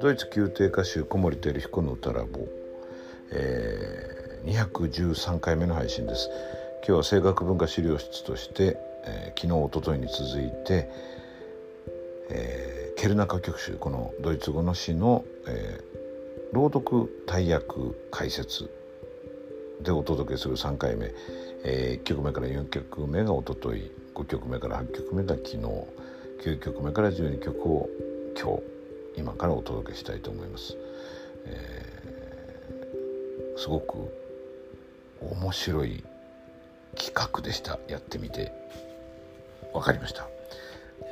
ドイツ宮廷歌手小森照彦の歌ラボ、えー、213回目の配信です。今日は声楽文化資料室として、えー、昨日おとといに続いて、えー、ケルナ歌曲集このドイツ語の詩の、えー、朗読大役解説でお届けする3回目、えー、1曲目から4曲目がおととい5曲目から8曲目が昨日9曲目から12曲を今日今からお届けしたいと思います。えー、すごく面白い企画でした。やってみて。分かりました。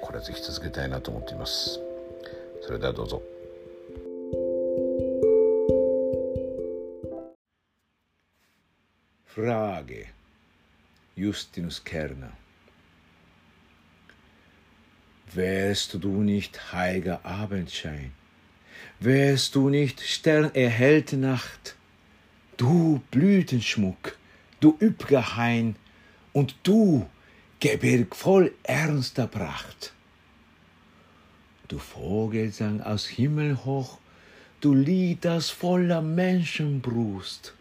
これはぜひ続けたいなと思っています。それではどうぞ。フラーゲ Justinus Kerner Wärst du nicht heiliger Abendschein, wärst du nicht sternerhellte Nacht, du Blütenschmuck, du üpp'ger Hain, und du Gebirg voll ernster Pracht. Du Vogelsang aus Himmel hoch, du Lied das voller Menschenbrust.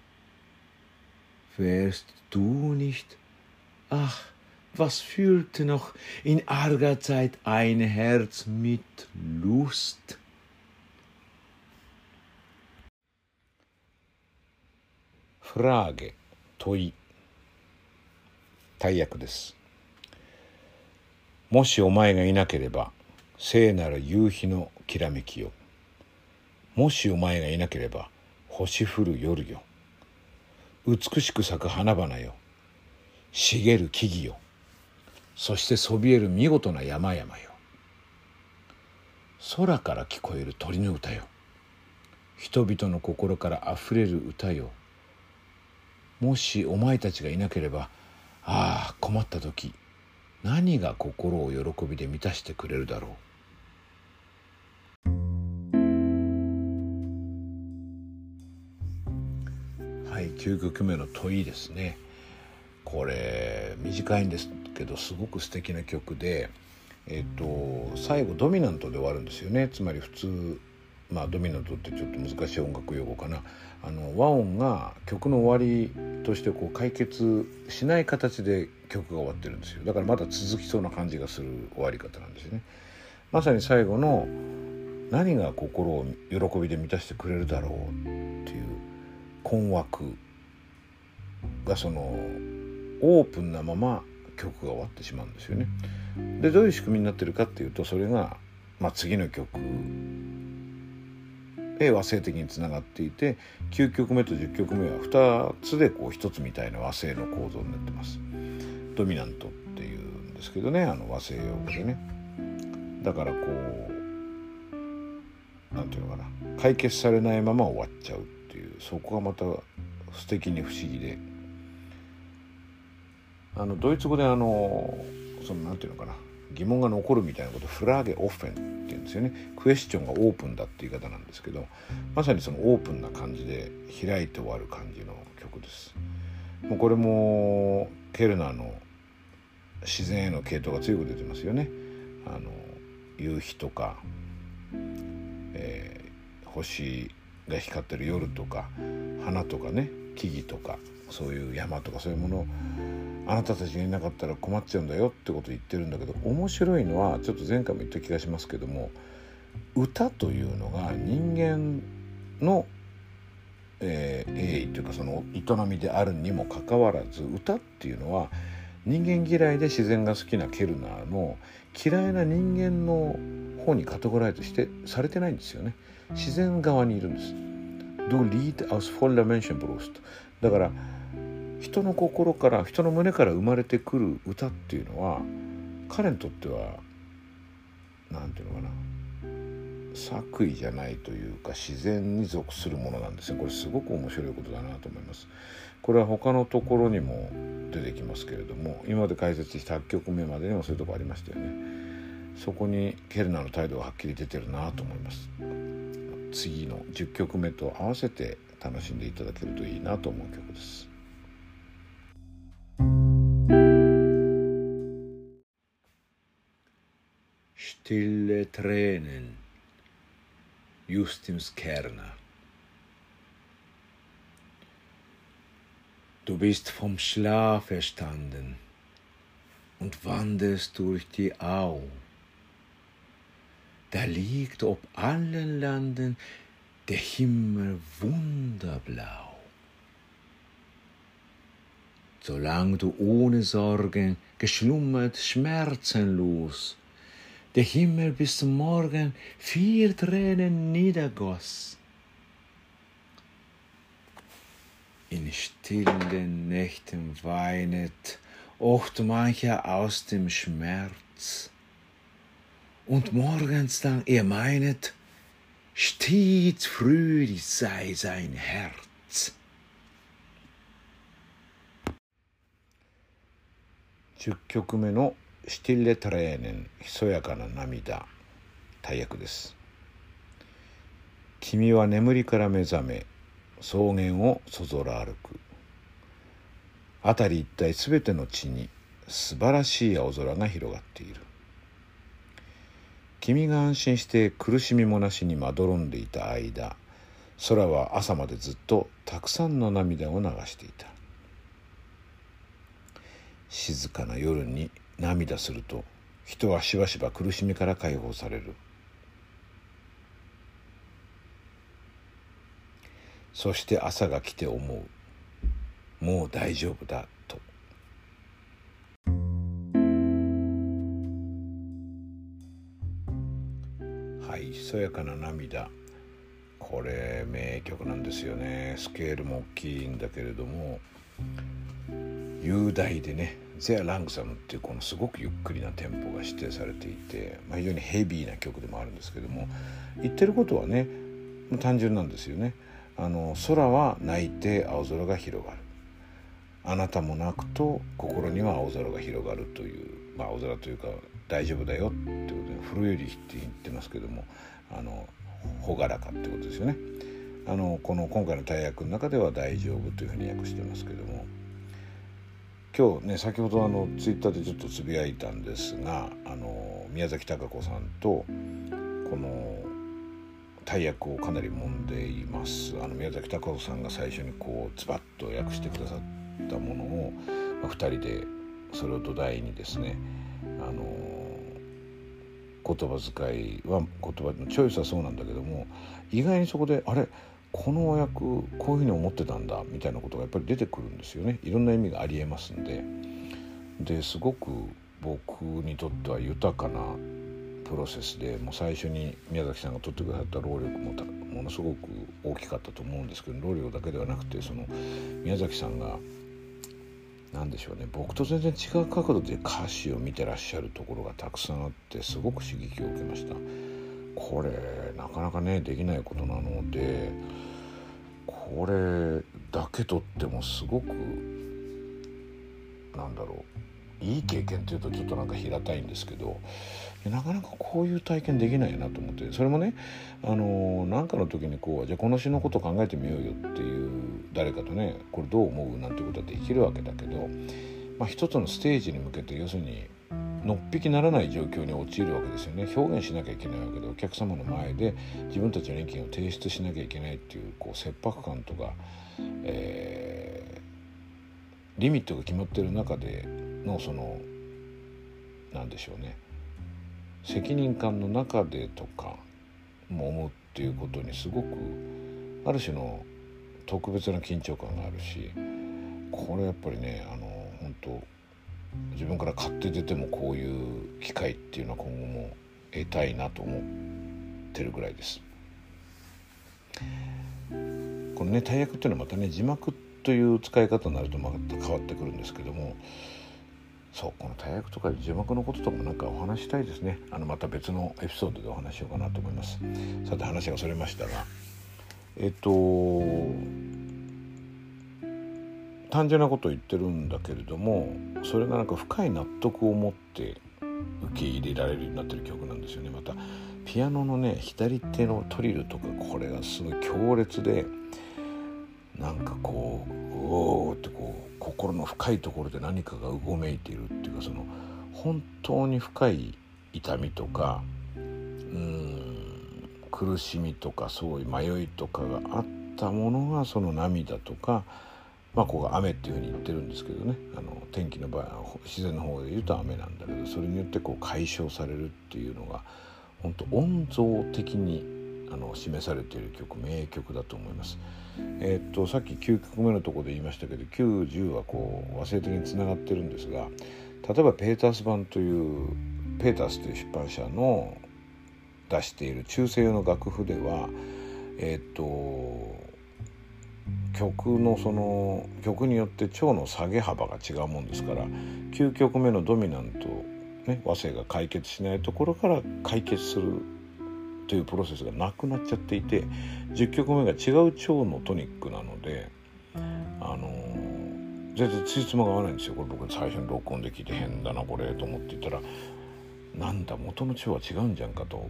Wärst du nicht, ach, was fühlte noch in arger Zeit ein Herz mit Lust? Frage 問い大役です。もしお前がいなければ聖なる夕日のきらめきよ。もしお前がいなければ星降る夜よ。美しく咲く花々よ。茂る木々よ。そしてそびえる見事な山々よ。空から聞こえる鳥の歌よ。人々の心からあふれる歌よ。もしお前たちがいなければああ困った時何が心を喜びで満たしてくれるだろう。はい9曲目の問いですね。これ短いんです。けどすごく素敵な曲で、えっと、最後ドミナントで終わるんですよね。つまり普通まあドミナントってちょっと難しい音楽用語かな。あの和音が曲の終わりとしてこう解決しない形で曲が終わってるんですよ。だからまだ続きそうな感じがする終わり方なんですよね。まさに最後の何が心を喜びで満たしてくれるだろうっていう困惑がそのオープンなまま曲が終わってしまうんですよね。でどういう仕組みになってるかっていうとそれが、まあ、次の曲へ和声的につながっていて9曲目と10曲目は2つでこう1つみたいな和声の構造になってます。ドミナントっていうんですけどねあの和声用語でね。だからこう何て言うのかな解決されないまま終わっちゃうっていうそこがまた素敵に不思議で。あのドイツ語であのそのなんていうのかな疑問が残るみたいなことフラーゲオフェンっていうんですよね。クエスチョンがオープンだって言い方なんですけどまさにそのオープンな感じで開いて終わる感じの曲です。もうこれもケルナーの自然への系統が強く出てますよね。あの夕日とか、えー、星が光ってる夜とか花とかね木々とかそういう山とかそういうものあなたたちがいなかったら困っちゃうんだよってことを言ってるんだけど面白いのはちょっと前回も言った気がしますけども歌というのが人間の、えー、栄意というかその営みであるにもかかわらず歌っていうのは人間嫌いで自然が好きなケルナーの嫌いな人間の方にカテゴライズしてされてないんですよね。自然側にいるんです。Du Lied aus voller Menschenbrust だから人の心から人の胸から生まれてくる歌っていうのは彼にとっては何て言うのかな作為じゃないというか自然に属するものなんですよ。これすごく面白いことだなと思います。これは他のところにも出てきますけれども今まで解説した8曲目までにもそういうとこありましたよね。そこにケルナの態度がはっきり出てるなと思います。次の10曲目と合わせて楽しんでいただけるといいなと思う曲です。Stille Tränen. Justus Kerner. Du bist vom Schlaf erstanden und wanderst durch die Au. Da liegt ob allen Landen der Himmel wunderblau. Solang du ohne Sorgen geschlummert schmerzenlos, der Himmel bis zum Morgen vier Tränen niedergoss. In stillen Nächten weinet ocht mancher aus dem Schmerz. Und morgens dann, ihr meinet, stets fröhlich sei sein Herz. 10曲目の「 シティレ・トレーネンひそやかな涙」大役です君は眠りから目覚め草原をそぞら歩く辺り一帯すべての地に素晴らしい青空が広がっている君が安心して苦しみもなしにまどろんでいた間空は朝までずっとたくさんの涙を流していた静かな夜に涙すると人はしばしば苦しみから解放される。そして朝が来て思う。もう大丈夫だと。はいひそやかな涙。これ名曲なんですよね。スケールも大きいんだけれども雄大でねゼア・ラングサムっていうこのすごくゆっくりなテンポが指定されていて、まあ、非常にヘビーな曲でもあるんですけども言ってることはね単純なんですよね。あの空は泣いて青空が広がるあなたも泣くと心には青空が広がるという、まあ、青空というか大丈夫だよってことで古よりって言ってますけどもあの朗らかってことですよね。あのこの今回の大役の中では「大丈夫」というふうに訳してますけども今日ね先ほどあのツイッターでちょっとつぶやいたんですがあの宮崎貴子さんとこの大役をかなり揉んでいます。あの宮崎貴子さんが最初にこうズバッと訳してくださったものを、まあ、2人でそれを土台にですねあの言葉遣いは言葉のチョイスはそうなんだけども意外にそこであれ？このお役こういうふうに思ってたんだみたいなことがやっぱり出てくるんですよねいろんな意味がありえますんでですごく僕にとっては豊かなプロセスでもう最初に宮崎さんが取ってくださった労力もものすごく大きかったと思うんですけど労力だけではなくてその宮崎さんが何でしょうね僕と全然違う角度で歌詞を見てらっしゃるところがたくさんあってすごく刺激を受けました。これなかなかねできないことなのでこれだけとってもすごくなんだろういい経験っていうとちょっとなんか平たいんですけどなかなかこういう体験できないなと思ってそれもねあの何かの時にこうじゃあこの詩のこと考えてみようよっていう誰かとねこれどう思うなんてことはできるわけだけど、まあ、一つのステージに向けて要するにのっぴきならない状況に陥るわけですよね。表現しなきゃいけないわけでお客様の前で自分たちの意見を提出しなきゃいけないっていうこう切迫感とか、えー、リミットが決まってる中でのその何でしょうね。責任感の中でとかも思うっていうことにすごくある種の特別な緊張感があるしこれやっぱりねあの本当自分から買って出てもこういう機会っていうのは今後も得たいなと思ってるぐらいです。このね大役っていうのはまたね字幕という使い方になるとまた変わってくるんですけどもそうこの大役とか字幕のこととかもなんかお話したいですねあのまた別のエピソードでお話しようかなと思いますさて話がそれましたがえっと単純なことを言ってるんだけれどもそれがなんか深い納得を持って受け入れられるようになってる曲なんですよね。またピアノのね左手のトリルとかこれがすごい強烈でなんかこうおおってこう心の深いところで何かがうごめいているっていうかその本当に深い痛みとかうん苦しみとかそういう迷いとかがあったものがその涙とかまあここが雨っていうふうに言ってるんですけどねあの天気の場合は自然の方で言うと雨なんだけどそれによってこう解消されるっていうのが本当音像的にあの示されている曲名曲だと思います。えー、っとさっき9曲目のとこで言いましたけど910はこう和声的につながってるんですが例えばペータース版というペータースという出版社の出している中世用の楽譜ではえー、っと曲のその曲によって腸の下げ幅が違うもんですから9曲目のドミナント、ね、和声が解決しないところから解決するというプロセスがなくなっちゃっていて10曲目が違う腸のトニックなのであの全然ついつまが合わないんですよこれ僕最初に録音で聞いて変だなこれと思っていたらなんだ元の腸は違うんじゃんかと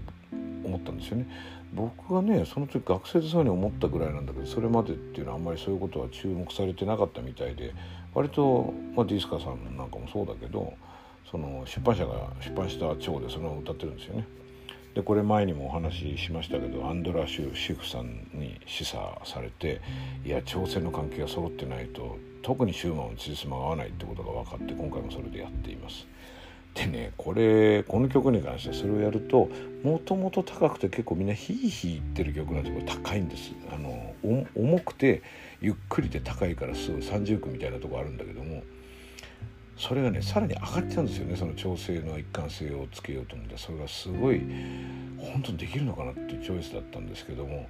思ったんですよね。僕がねその時学生でそうに思ったぐらいなんだけどそれまでっていうのはあんまりそういうことは注目されてなかったみたいで割と、まあ、ディスカさんなんかもそうだけどその出版社が出版した蝶でそのまま歌ってるんですよね。でこれ前にもお話ししましたけどアンドラシュ・シフさんに示唆されていや朝鮮の関係が揃ってないと特にシューマンのつじつまが合わないってことが分かって今回もそれでやっています。でねこれこの曲に関してそれをやるともともと高くて結構みんなヒーヒー言ってる曲なんですけど高いんです。あの重くてゆっくりで高いからすぐ30区みたいなとこあるんだけどもそれがねさらに上がっちゃうんですよねその調整の一貫性をつけようと思って。それがすごい本当にできるのかなっていうチョイスだったんですけども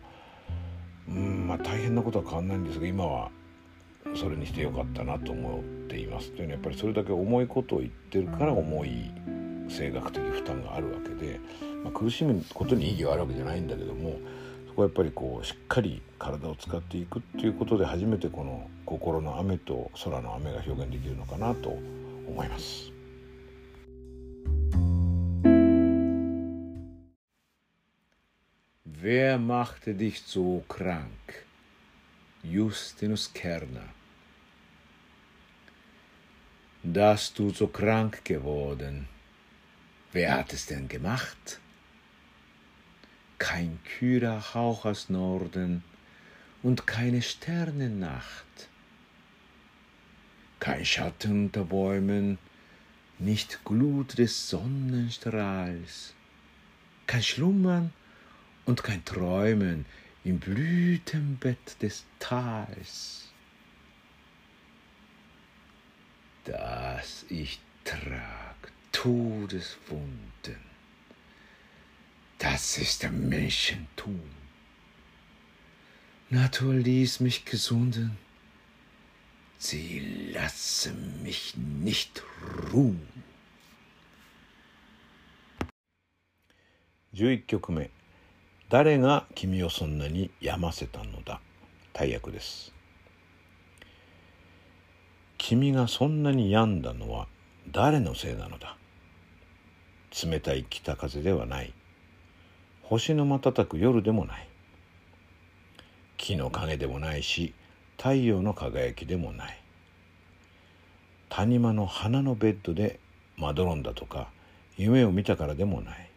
うんまあ大変なことは変わんないんですが今はそれにしてよかったなと思っていますというのはやっぱりそれだけ重いことを言ってるから重い性学的負担があるわけで、まあ、苦しむことに意義があるわけじゃないんだけどもそこはやっぱりこうしっかり体を使っていくっていうことで初めてこの心の雨と空の雨が表現できるのかなと思います。Wer machte dich so krank? Justinus Kerner. Dass du so krank geworden. Wer hat es denn gemacht? Kein kühler Hauch aus Norden und keine Sternennacht. Kein Schatten unter Bäumen, nicht Glut des Sonnenstrahls. Kein Schlummern und kein Träumen im Blütenbett des Tals, das ich trag Todeswunden. Das ist der Menschentum. Natur ließ mich gesunden, sie lassen mich nicht ruhen. 11曲目誰が君をそんなに病ませたのだ？大役です。君がそんなに病んだのは誰のせいなのだ？冷たい北風ではない。星の瞬く夜でもない。木の影でもないし太陽の輝きでもない。谷間の花のベッドでまどろんだとか夢を見たからでもない。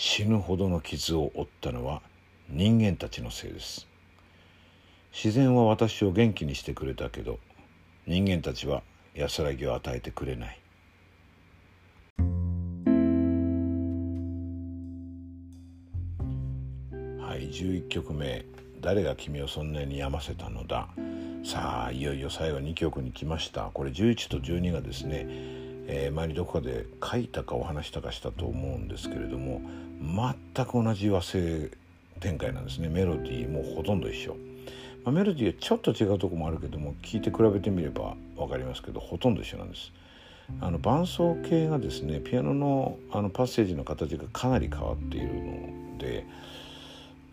死ぬほどの傷を負ったのは人間たちのせいです。自然は私を元気にしてくれたけど人間たちは安らぎを与えてくれない。はい11曲目「誰が君をそんなに病ませたのだ」さあいよいよ最後2曲に来ました。これ11と12がですね、えー、前にどこかで書いたかお話したかしたと思うんですけれども全く同じ和声展開なんですね。メロディーもほとんど一緒、まあ、メロディーはちょっと違うとこもあるけども聞いて比べてみれば分かりますけどほとんど一緒なんです。あの伴奏系がですねピアノのあのパッセージの形がかなり変わっているので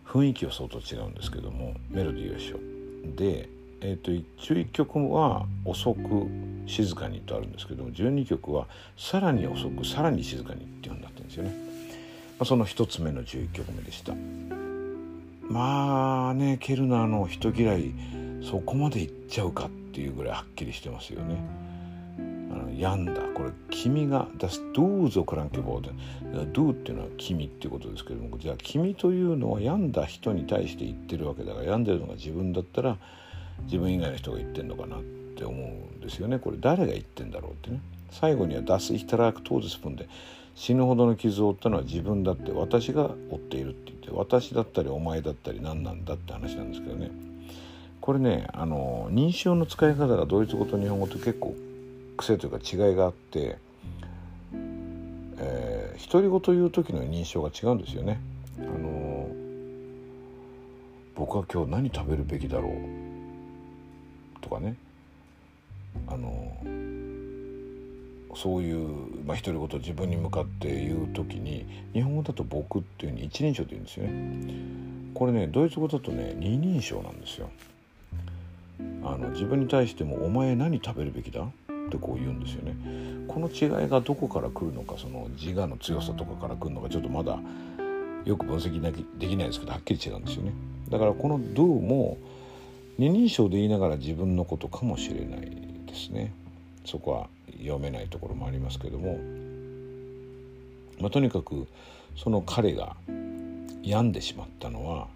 雰囲気は相当違うんですけどもメロディーは一緒。で、えーと、11曲は「遅く静かに」とあるんですけども12曲は「さらに遅くさらに静かに」っていうふうになってるんですよね。その一つ目の11曲目でした。まあねケルナーの人嫌いそこまでいっちゃうかっていうぐらいはっきりしてますよね。あの病んだ。これ君が「das Du so krank geworden」「Du」っていうのは君っていうことですけどもじゃあ君というのは病んだ人に対して言ってるわけだから病んでるのが自分だったら自分以外の人が言ってんのかなって思うんですよね。これ誰が言ってんだろうってね。最後には「Das ich trage Todeswunde」で死ぬほどの傷を負ったのは自分だって私が負っているって言って私だったりお前だったり何なんだって話なんですけどね。これねあの認証の使い方がドイツ語と日本語と結構癖というか違いがあって、えー、独り言言う時の認証が違うんですよね。あの僕は今日何食べるべきだろう。とかねあのそういう、まあ、独り言自分に向かって言う時に日本語だと「僕」っていうふうに一人称で言うんですよね。これねドイツ語だとね二人称なんですよ。あの自分に対しても「お前何食べるべきだ?」ってこう言うんですよね。この違いがどこから来るのかその自我の強さとかから来るのかちょっとまだよく分析できないですけどはっきり違うんですよね。だからこの「do」も二人称で言いながら自分のことかもしれないですね。そこは読めないところもありますけども、まあ、とにかくその彼が病んでしまったのは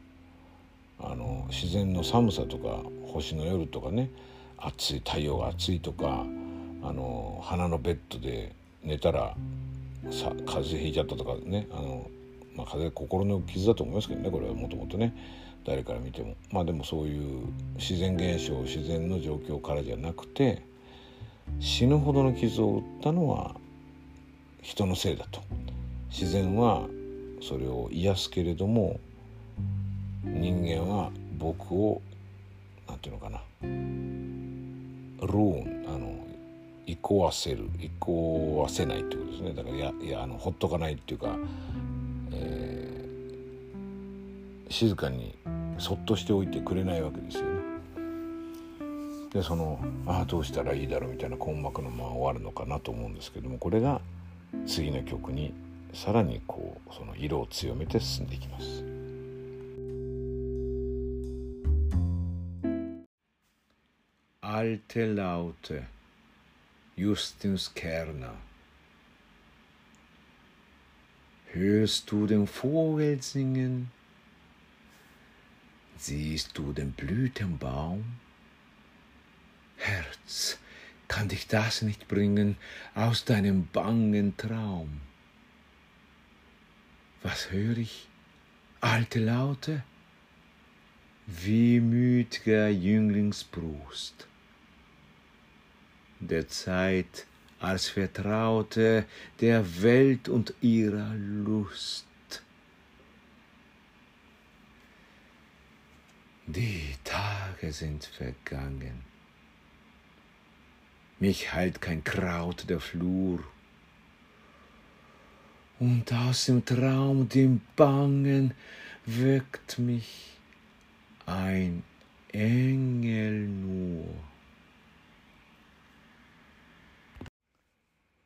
あの自然の寒さとか星の夜とかね暑い太陽が暑いとかあの花のベッドで寝たらさ風邪ひいちゃったとかねあの、まあ、風邪心の傷だと思いますけどねこれはもともとね誰から見ても。まあでもそういう自然現象自然の状況からじゃなくて死ぬほどの傷を負ったのは人のせいだと。自然はそれを癒すけれども人間は僕を何て言うのかな。ルーンあの意向わせる意向わせないってことですね。だからいやいやあのほっとかないっていうか、えー、静かにそっとしておいてくれないわけですよね。でそのああどうしたらいいだろうみたいな根膜のまま終わるのかなと思うんですけどもこれが次の曲にさらにこうその色を強めて進んでいきます。Alte Laute Justus Kerner Hörst du den Vogel singen? Siehst du den Blütenbaum? Herz, kann dich das nicht bringen aus deinem bangen Traum? Was hör ich? Alte Laute? Wehmütiger Jünglingsbrust. Der Zeit als Vertraute der Welt und ihrer Lust. Die Tage sind vergangen mich heilt kein Kraut der Flur. Und aus dem Traum, dem Bangen, weckt mich ein Engel nur.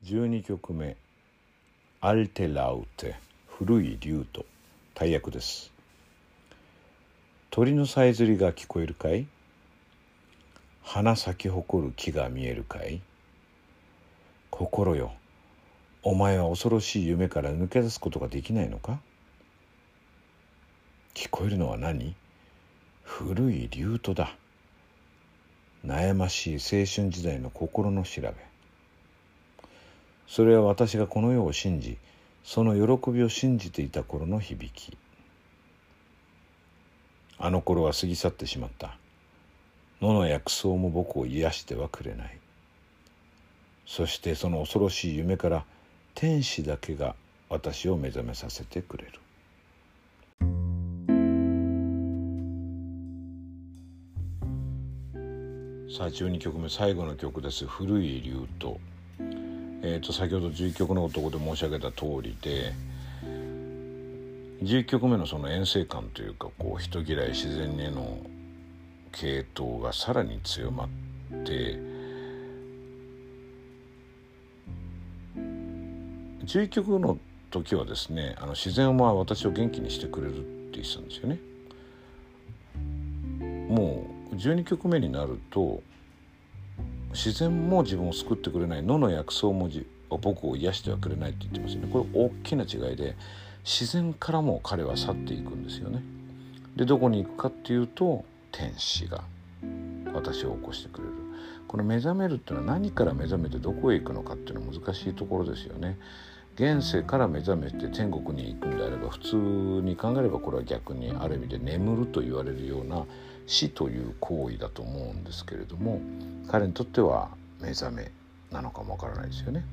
12曲目「アルテ・ラウテ」古い竜と大役です 鳥のさえずりが聞こえるかい？花咲き誇る木が見えるかい？心よ。お前は恐ろしい夢から抜け出すことができないのか？聞こえるのは何？古い竜とだ。悩ましい青春時代の心の調べ。それは私がこの世を信じその喜びを信じていた頃の響き。あの頃は過ぎ去ってしまった。野の薬草も僕を癒してはくれない。そしてその恐ろしい夢から天使だけが私を目覚めさせてくれる。さあ12曲目最後の曲です「古い竜と」えーと、先ほど11曲の男で申し上げた通りで11曲目のその遠征感というかこう人嫌い自然への系統がさらに強まって11曲の時はですねあの自然は私を元気にしてくれるって言ってたんですよね。もう12曲目になると自然も自分を救ってくれない野の薬草も僕を癒してはくれないって言ってますよねこれ大きな違いで自然からも彼は去っていくんですよね。でどこに行くかっていうと天使が私を起こしてくれるこの目覚めるっていうのは何から目覚めてどこへ行くのかっていうのは難しいところですよね。現世から目覚めて天国に行くんであれば普通に考えればこれは逆にある意味で眠ると言われるような死という行為だと思うんですけれども彼にとっては目覚めなのかもわからないですよね。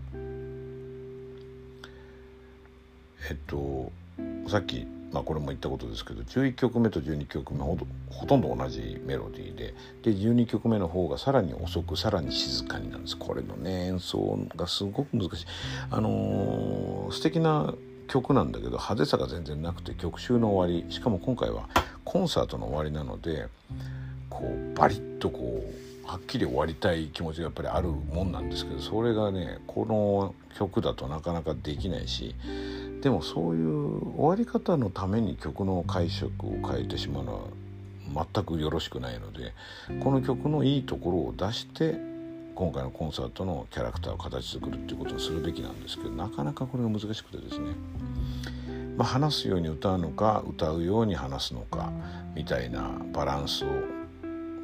えっとさっきまあ、これも言ったことですけど11曲目と12曲目ほほとんど同じメロディーでで12曲目の方がさらに遅くさらに静かになるんです。これのね演奏がすごく難しい。あのー、素敵な曲なんだけど派手さが全然なくて曲集の終わりしかも今回はコンサートの終わりなのでこうバリッとこうはっきり終わりたい気持ちがやっぱりあるもんなんですけどそれがねこの曲だとなかなかできないしでもそういう終わり方のために曲の解釈を変えてしまうのは全くよろしくないのでこの曲のいいところを出して今回のコンサートのキャラクターを形作るっていうことをするべきなんですけどなかなかこれが難しくてですね、まあ、話すように歌うのか歌うように話すのかみたいなバランスを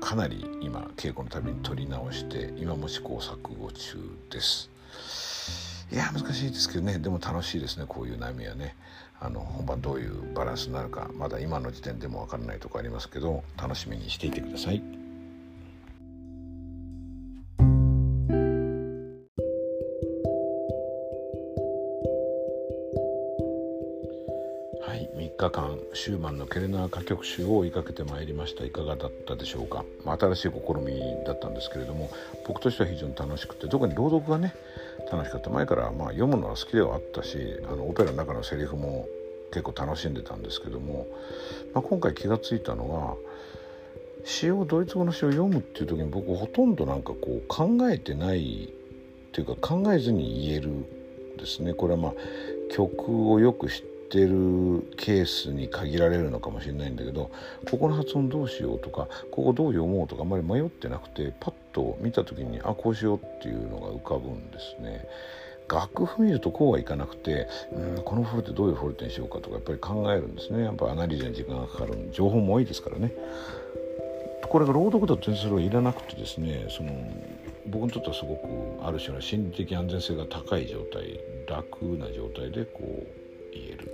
かなり今稽古のたびに取り直して今も試行錯誤中です。いや難しいですけどね。でも楽しいですねこういう悩みはね。あの本番どういうバランスになるかまだ今の時点でも分からないとこありますけど楽しみにしていてください。はい3日間シューマンのケルナー歌曲集を追いかけてまいりました。いかがだったでしょうか、まあ、新しい試みだったんですけれども僕としては非常に楽しくて特に朗読がね楽しかった。前からまあ読むのは好きではあったしあのオペラの中のセリフも結構楽しんでたんですけども、まあ、今回気が付いたのは詩をドイツ語の詩を読むっていう時に僕ほとんどなんかこう考えてないっていうか考えずに言えるですね。これはまあ曲をよく知ってってるケースに限られるのかもしれないんだけどここの発音どうしようとかここどう読もうとかあんまり迷ってなくてパッと見た時にあこうしようっていうのが浮かぶんですね。楽譜見るとこうはいかなくてうんこのフォルテどういうフォルテにしようかとかやっぱり考えるんですねやっぱアナリーゼに時間がかかる情報も多いですからねこれが朗読だと全然それはいらなくてですねその僕にとってはすごくある種の心理的安全性が高い状態楽な状態でこう言える。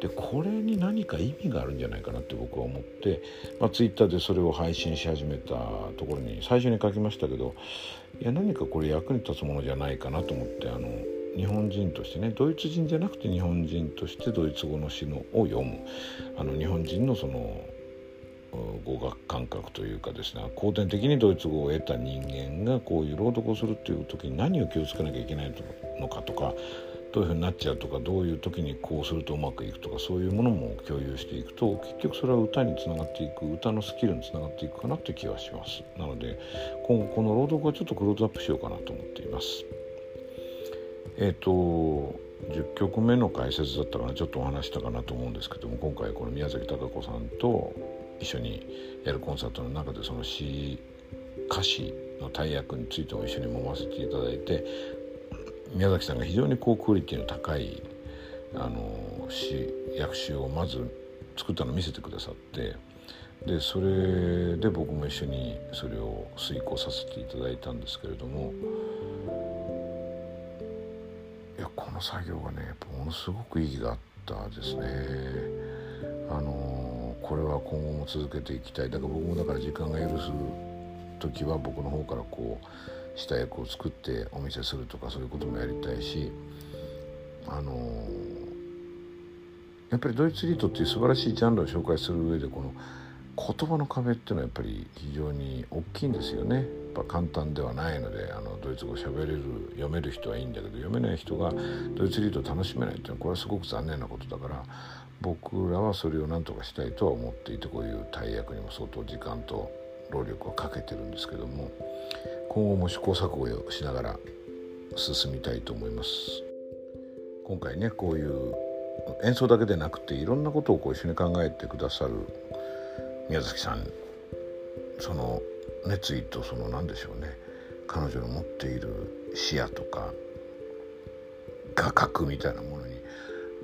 でこれに何か意味があるんじゃないかなって僕は思って、まあ、ツイッターでそれを配信し始めたところに最初に書きましたけどいや何かこれ役に立つものじゃないかなと思ってあの日本人としてねドイツ人じゃなくて日本人としてドイツ語の詩のを読む。あの日本人のその語学感覚というかですね後天的にドイツ語を得た人間がこういう朗読をするっていう時に何を気をつけなきゃいけないのかとかどういうふうになっちゃうとかどういう時にこうするとうまくいくとかそういうものも共有していくと結局それは歌につながっていく歌のスキルにつながっていくかなって気はします。なので今後この朗読はちょっとクローズアップしようかなと思っています。えっ、ー、と10曲目の解説だったかなちょっとお話したかなと思うんですけども今回この宮崎貴子さんと一緒にやるコンサートの中でその詩歌詞の大役についても一緒に揉ませていただいて宮崎さんが非常に高クオリティの高いあの詩訳詩をまず作ったのを見せてくださってでそれで僕も一緒にそれを遂行させていただいたんですけれどもいやこの作業がねものすごく意義があったですね。あのこれは今後も続けていきたいだから僕もだから時間が許す時は僕の方からこう下役を作ってお見せするとかそういうこともやりたいしあのやっぱりドイツリートっていう素晴らしいジャンルを紹介する上でこの言葉の壁っていうのはやっぱり非常に大きいんですよね。やっぱ簡単ではないのであのドイツ語喋れる読める人はいいんだけど読めない人がドイツリートを楽しめないっていうのはこれはすごく残念なことだから僕らはそれを何とかしたいとは思っていてこういう大役にも相当時間と労力をかけてるんですけども今後も試行錯誤をしながら進みたいと思います。今回ねこういう演奏だけでなくていろんなことをこう一緒に考えてくださる宮崎さんその熱意とその何でしょうね彼女の持っている視野とか画角みたいなものに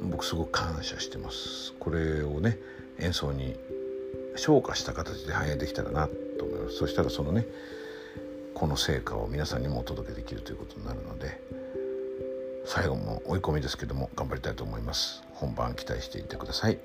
僕すごく感謝してます。これをね演奏に昇華した形で反映できたらなと思います。そしたらそのねこの成果を皆さんにもお届けできるということになるので最後も追い込みですけども頑張りたいと思います。本番期待していてください。